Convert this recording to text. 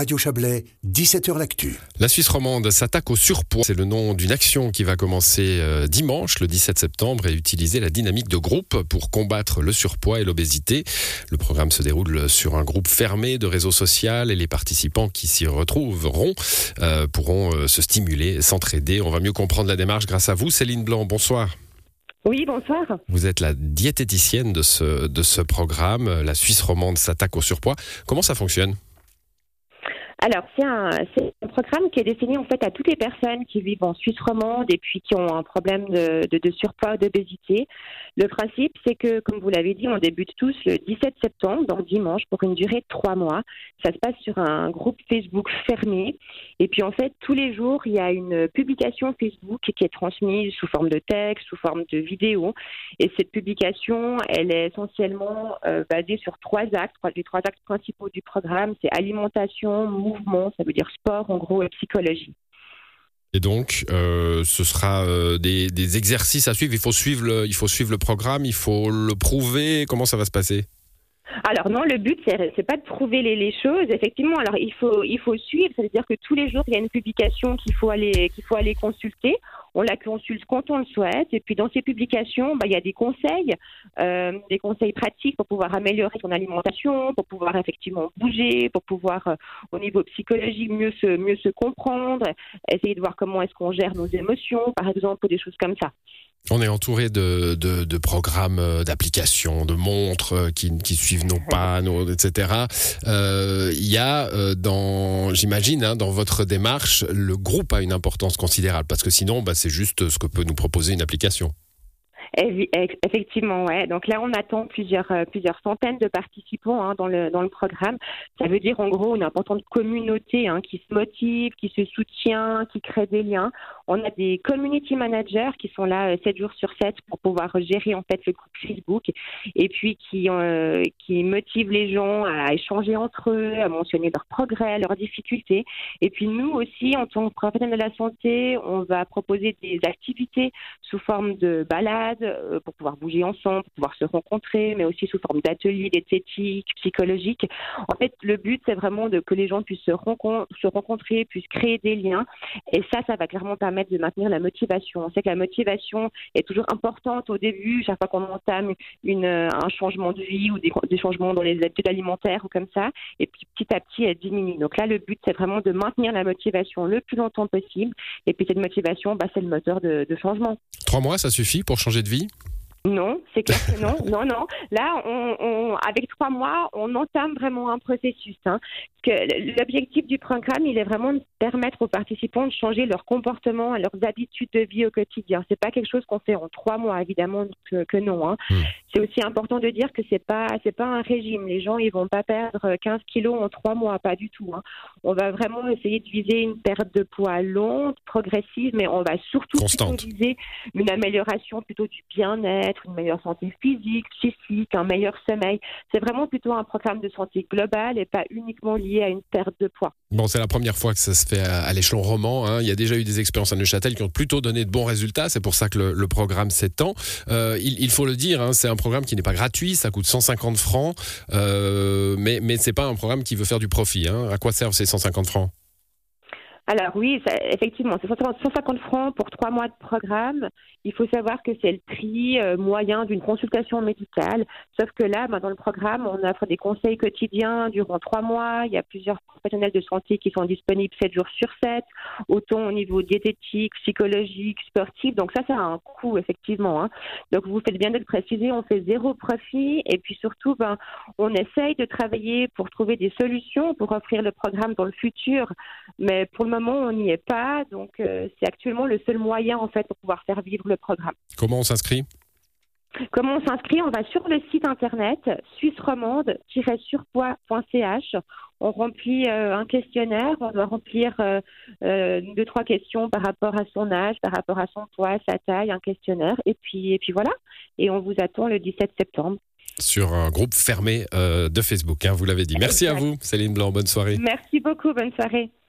Radio Chablais, 17h L'actu. La Suisse romande s'attaque au surpoids. C'est le nom d'une action qui va commencer euh, dimanche, le 17 septembre, et utiliser la dynamique de groupe pour combattre le surpoids et l'obésité. Le programme se déroule sur un groupe fermé de réseau social et les participants qui s'y retrouveront euh, pourront euh, se stimuler, s'entraider. On va mieux comprendre la démarche grâce à vous. Céline Blanc, bonsoir. Oui, bonsoir. Vous êtes la diététicienne de ce, de ce programme. La Suisse romande s'attaque au surpoids. Comment ça fonctionne? Alors, c'est un, programme qui est destiné en fait à toutes les personnes qui vivent en Suisse romande et puis qui ont un problème de, de, de surpoids, d'obésité. Le principe, c'est que, comme vous l'avez dit, on débute tous le 17 septembre, donc dimanche, pour une durée de trois mois. Ça se passe sur un groupe Facebook fermé. Et puis, en fait, tous les jours, il y a une publication Facebook qui est transmise sous forme de texte, sous forme de vidéo. Et cette publication, elle est essentiellement euh, basée sur trois axes. Les trois axes principaux du programme, c'est alimentation, mouvement, ça veut dire sport en gros et psychologie. Et donc, euh, ce sera euh, des, des, exercices à suivre. Il faut suivre, le, il faut suivre le programme, il faut le prouver. Comment ça va se passer? Alors non, le but c'est pas de prouver les, choses. Effectivement, alors il faut il faut suivre, ça veut dire que tous les jours il y a une publication qu'il faut aller qu'il faut aller consulter on la consulte quand on le souhaite. Et puis dans ces publications, bah, il y a des conseils, euh, des conseils pratiques pour pouvoir améliorer son alimentation, pour pouvoir effectivement bouger, pour pouvoir euh, au niveau psychologique mieux se mieux se comprendre, essayer de voir comment est-ce qu'on gère nos émotions, par exemple, ou des choses comme ça. On est entouré de, de, programmes, euh, d'applications, de montres qui, qui, suivent nos pas, etc. Il y a dans, j'imagine, hein, dans votre démarche, le groupe a une importance considérable parce que sinon, bah, c'est juste ce que peut nous proposer une application. Effectivement, ouais. Donc là, on attend plusieurs euh, plusieurs centaines de participants hein, dans le dans le programme. Ça veut dire en gros une importante communauté hein, qui se motive, qui se soutient, qui crée des liens. On a des community managers qui sont là 7 euh, jours sur 7 pour pouvoir gérer en fait le groupe Facebook et puis qui euh, qui motivent les gens à échanger entre eux, à mentionner leurs progrès, leurs difficultés. Et puis nous aussi, en tant que professionnels de la santé, on va proposer des activités sous forme de balades pour pouvoir bouger ensemble, pouvoir se rencontrer, mais aussi sous forme d'ateliers d'esthétique, psychologique. En fait, le but, c'est vraiment de, que les gens puissent se, rencontrer, puissent créer des liens. Et ça, ça va clairement permettre de maintenir la motivation. On sait que la motivation est toujours importante au début, chaque fois qu'on entame une, un changement de vie ou des, des, changements dans les habitudes alimentaires ou comme ça. Et puis petit à petit, elle diminue. Donc là, le but, c'est vraiment de maintenir la motivation le plus longtemps possible. Et puis cette motivation, bah, c'est le moteur de, de changement. Trois mois, ça suffit pour changer de vie non, c'est clair que non, non, non. Là, on, on, avec trois mois, on entame vraiment un processus. Hein, l'objectif du programme, il est vraiment de permettre aux participants de changer leur comportement, leurs habitudes de vie au quotidien. C'est pas quelque chose qu'on fait en trois mois, évidemment que, que non. Hein. Hmm. C'est aussi important de dire que c'est pas c'est pas un régime. Les gens, ils vont pas perdre 15 kilos en trois mois, pas du tout. Hein. On va vraiment essayer de viser une perte de poids longue, progressive, mais on va surtout viser une amélioration plutôt du bien-être une meilleure santé physique, psychique, un meilleur sommeil. C'est vraiment plutôt un programme de santé globale et pas uniquement lié à une perte de poids. Bon, c'est la première fois que ça se fait à, l'échelon roman. Hein. Il y a déjà eu des expériences à Neuchâtel qui ont plutôt donné de bons résultats. C'est pour ça que le, programme s'étend. Euh, il, faut le dire, hein, c'est un programme qui n'est pas gratuit. Ça coûte 150 francs. Euh, mais mais c'est pas un programme qui veut faire du profit. Hein. À quoi servent ces 150 francs? Alors oui, effectivement, c'est 150 francs pour trois mois de programme. Il faut savoir que c'est le prix euh, moyen d'une consultation médicale. Sauf que là, ben, dans le programme, on offre des conseils quotidiens durant trois mois. Il y a plusieurs professionnels de santé qui sont disponibles sept jours sur sept, autant au niveau diététique, psychologique, sportif. Donc ça, ça a un coût, effectivement. Hein. Donc vous faites bien de le préciser, on fait zéro profit. Et puis surtout, ben, on essaye de travailler pour trouver des solutions pour offrir le programme dans le futur. On n'y est pas. Donc, euh, c'est actuellement le seul moyen, en fait, pour pouvoir faire vivre le programme. Comment on s'inscrit? Comment on s'inscrit? On va sur le site internet suisse-romande-surpoids.ch. On remplit euh, un questionnaire, on doit remplir euh, deux trois questions par rapport à son âge, par rapport à son poids, sa taille, un questionnaire, et puis et puis voilà. Et on vous attend le 17 septembre. Sur un groupe fermé de Facebook, hein, vous l'avez dit. Merci à vous, Céline Blanc. Bonne soirée. Merci beaucoup. Bonne soirée.